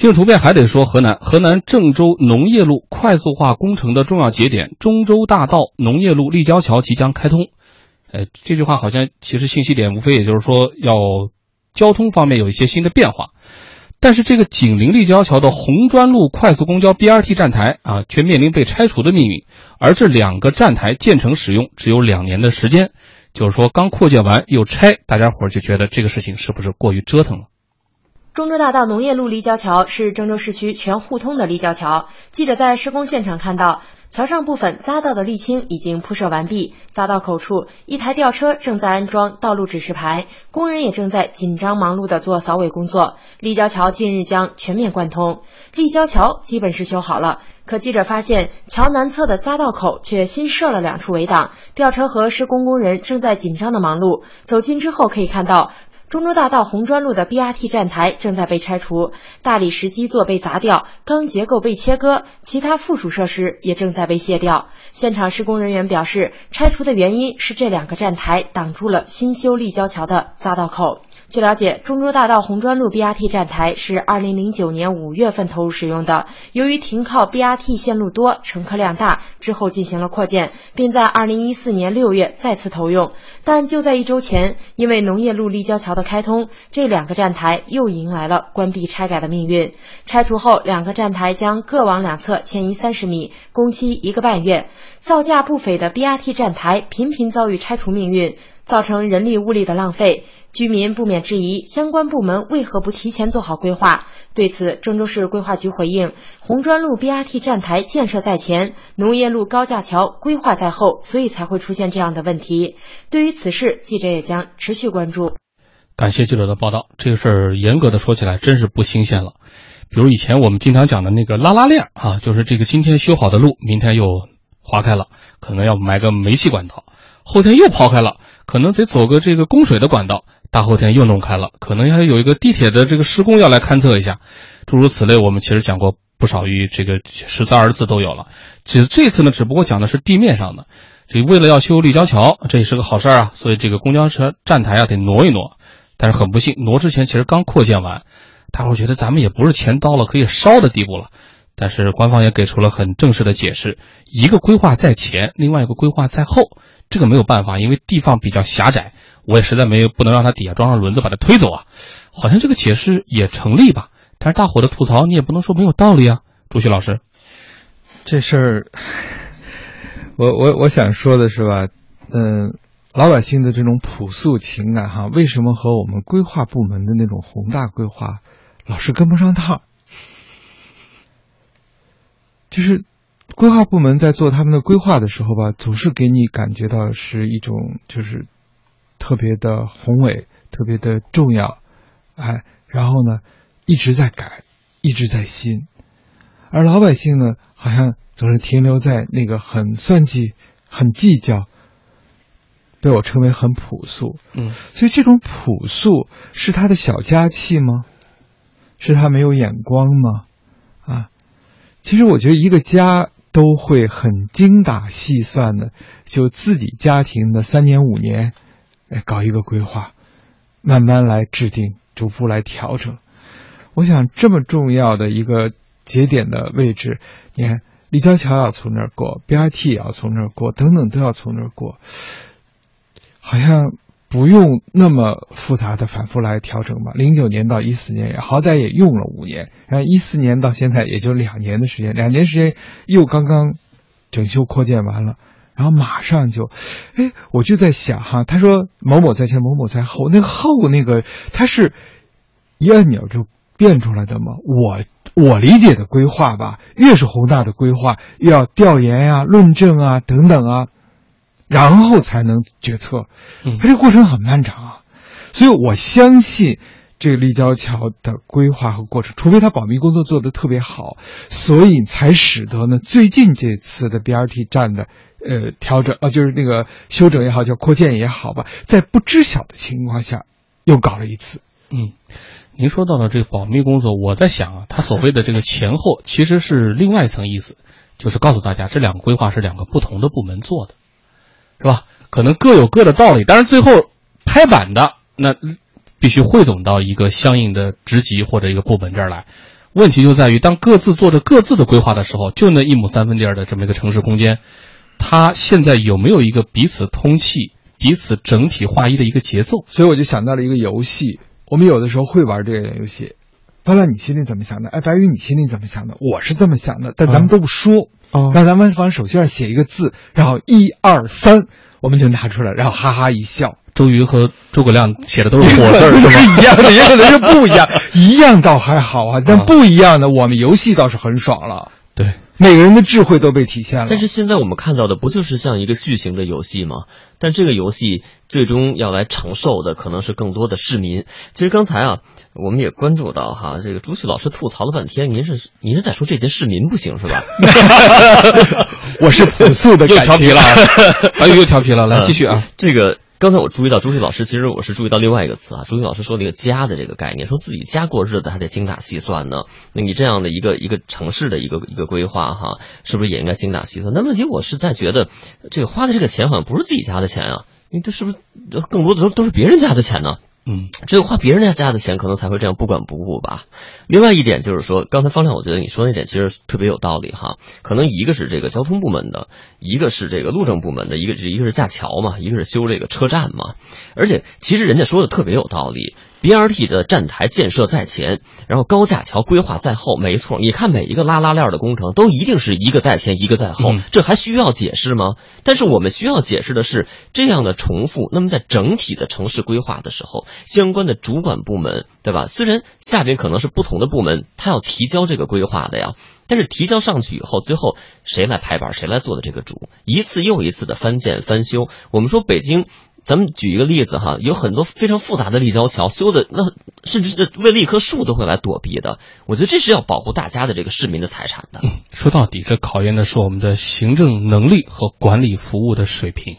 进入图片还得说河南，河南郑州农业路快速化工程的重要节点中州大道农业路立交桥即将开通。呃，这句话好像其实信息点无非也就是说要交通方面有一些新的变化。但是这个紧邻立交桥的红砖路快速公交 BRT 站台啊，却面临被拆除的命运。而这两个站台建成使用只有两年的时间，就是说刚扩建完又拆，大家伙就觉得这个事情是不是过于折腾了？中州大道农业路立交桥是郑州市区全互通的立交桥。记者在施工现场看到。桥上部分匝道的沥青已经铺设完毕，匝道口处一台吊车正在安装道路指示牌，工人也正在紧张忙碌地做扫尾工作。立交桥近日将全面贯通，立交桥基本是修好了。可记者发现，桥南侧的匝道口却新设了两处围挡，吊车和施工工人正在紧张地忙碌。走近之后可以看到。中州大道红砖路的 BRT 站台正在被拆除，大理石基座被砸掉，钢结构被切割，其他附属设施也正在被卸掉。现场施工人员表示，拆除的原因是这两个站台挡住了新修立交桥的匝道口。据了解，中州大道红砖路 BRT 站台是2009年5月份投入使用的。由于停靠 BRT 线路多，乘客量大，之后进行了扩建，并在2014年6月再次投用。但就在一周前，因为农业路立交桥的开通，这两个站台又迎来了关闭拆改的命运。拆除后，两个站台将各往两侧迁移30米，工期一个半月。造价不菲的 BRT 站台频频遭遇拆除命运。造成人力物力的浪费，居民不免质疑相关部门为何不提前做好规划。对此，郑州市规划局回应：红砖路 BRT 站台建设在前，农业路高架桥规划在后，所以才会出现这样的问题。对于此事，记者也将持续关注。感谢记者的报道。这个事儿严格的说起来，真是不新鲜了。比如以前我们经常讲的那个拉拉链啊，就是这个今天修好的路，明天又划开了，可能要埋个煤气管道。后天又抛开了，可能得走个这个供水的管道。大后天又弄开了，可能还有一个地铁的这个施工要来勘测一下。诸如此类，我们其实讲过不少于这个十三二次都有了。其实这次呢，只不过讲的是地面上的。这为了要修立交桥，这也是个好事儿啊。所以这个公交车站台啊得挪一挪。但是很不幸，挪之前其实刚扩建完，大伙儿觉得咱们也不是钱到了可以烧的地步了。但是官方也给出了很正式的解释：一个规划在前，另外一个规划在后。这个没有办法，因为地方比较狭窄，我也实在没有不能让它底下装上轮子把它推走啊。好像这个解释也成立吧？但是大伙的吐槽你也不能说没有道理啊。朱旭老师，这事儿，我我我想说的是吧，嗯，老百姓的这种朴素情感哈，为什么和我们规划部门的那种宏大规划老是跟不上趟？就是。规划部门在做他们的规划的时候吧，总是给你感觉到是一种就是特别的宏伟、特别的重要，哎，然后呢一直在改，一直在新，而老百姓呢好像总是停留在那个很算计、很计较，被我称为很朴素。嗯，所以这种朴素是他的小家气吗？是他没有眼光吗？其实我觉得一个家。都会很精打细算的，就自己家庭的三年五年，哎，搞一个规划，慢慢来制定，逐步来调整。我想这么重要的一个节点的位置，你看立交桥要从那儿过，BRT 也要从那儿过，等等都要从那儿过，好像。不用那么复杂的反复来调整吧。零九年到一四年也，好歹也用了五年，然后一四年到现在也就两年的时间，两年时间又刚刚整修扩建完了，然后马上就，哎，我就在想哈，他说某某在前，某某在后，那个后那个他是一按钮就变出来的吗？我我理解的规划吧，越是宏大的规划，越要调研呀、论证啊等等啊。然后才能决策，它这个过程很漫长啊，所以我相信这个立交桥的规划和过程，除非它保密工作做得特别好，所以才使得呢最近这次的 BRT 站的呃调整啊，就是那个修整也好，叫扩建也好吧，在不知晓的情况下又搞了一次。嗯，您说到了这个保密工作，我在想啊，他所谓的这个前后其实是另外一层意思，就是告诉大家这两个规划是两个不同的部门做的。是吧？可能各有各的道理，但是最后拍板的那必须汇总到一个相应的职级或者一个部门这儿来。问题就在于当各自做着各自的规划的时候，就那一亩三分地儿的这么一个城市空间，它现在有没有一个彼此通气、彼此整体划一的一个节奏？所以我就想到了一个游戏，我们有的时候会玩这个游戏。巴拉，你心里怎么想的？哎，白宇，你心里怎么想的？我是这么想的，但咱们都不说。哦那咱们往手机上写一个字，然后一二三，我们就拿出来，然后哈哈一笑。周瑜和诸葛亮写的都是火字儿，是吗？一样的，一样的是不一样。一样倒还好啊，但不一样的，我们游戏倒是很爽了。对，每个人的智慧都被体现了。但是现在我们看到的不就是像一个巨型的游戏吗？但这个游戏最终要来承受的可能是更多的市民。其实刚才啊，我们也关注到哈，这个朱旭老师吐槽了半天，您是您是在说这届市民不行是吧？我是朴素的又感情调皮了，啊，白宇又调皮了，来继续啊。这个刚才我注意到朱旭老师，其实我是注意到另外一个词啊。朱旭老师说那个家的这个概念，说自己家过日子还得精打细算呢。那你这样的一个一个城市的一个一个规划哈，是不是也应该精打细算？那问题我是在觉得，这个花的这个钱好像不是自己家的钱啊，因为这是不是更多的都都是别人家的钱呢？嗯，只有花别人家家的钱，可能才会这样不管不顾吧。另外一点就是说，刚才方亮，我觉得你说那点其实特别有道理哈。可能一个是这个交通部门的，一个是这个路政部门的，一个是一个是架桥嘛，一个是修这个车站嘛。而且其实人家说的特别有道理，BRT 的站台建设在前，然后高架桥规划在后，没错。你看每一个拉拉链的工程都一定是一个在前，一个在后，嗯这还需要解释吗？但是我们需要解释的是这样的重复。那么在整体的城市规划的时候，相关的主管部门，对吧？虽然下边可能是不同的部门，他要提交这个规划的呀，但是提交上去以后，最后谁来拍板，谁来做的这个主，一次又一次的翻建翻修。我们说北京。咱们举一个例子哈，有很多非常复杂的立交桥所有的，那甚至是为了一棵树都会来躲避的。我觉得这是要保护大家的这个市民的财产的。说到底，这考验的是我们的行政能力和管理服务的水平。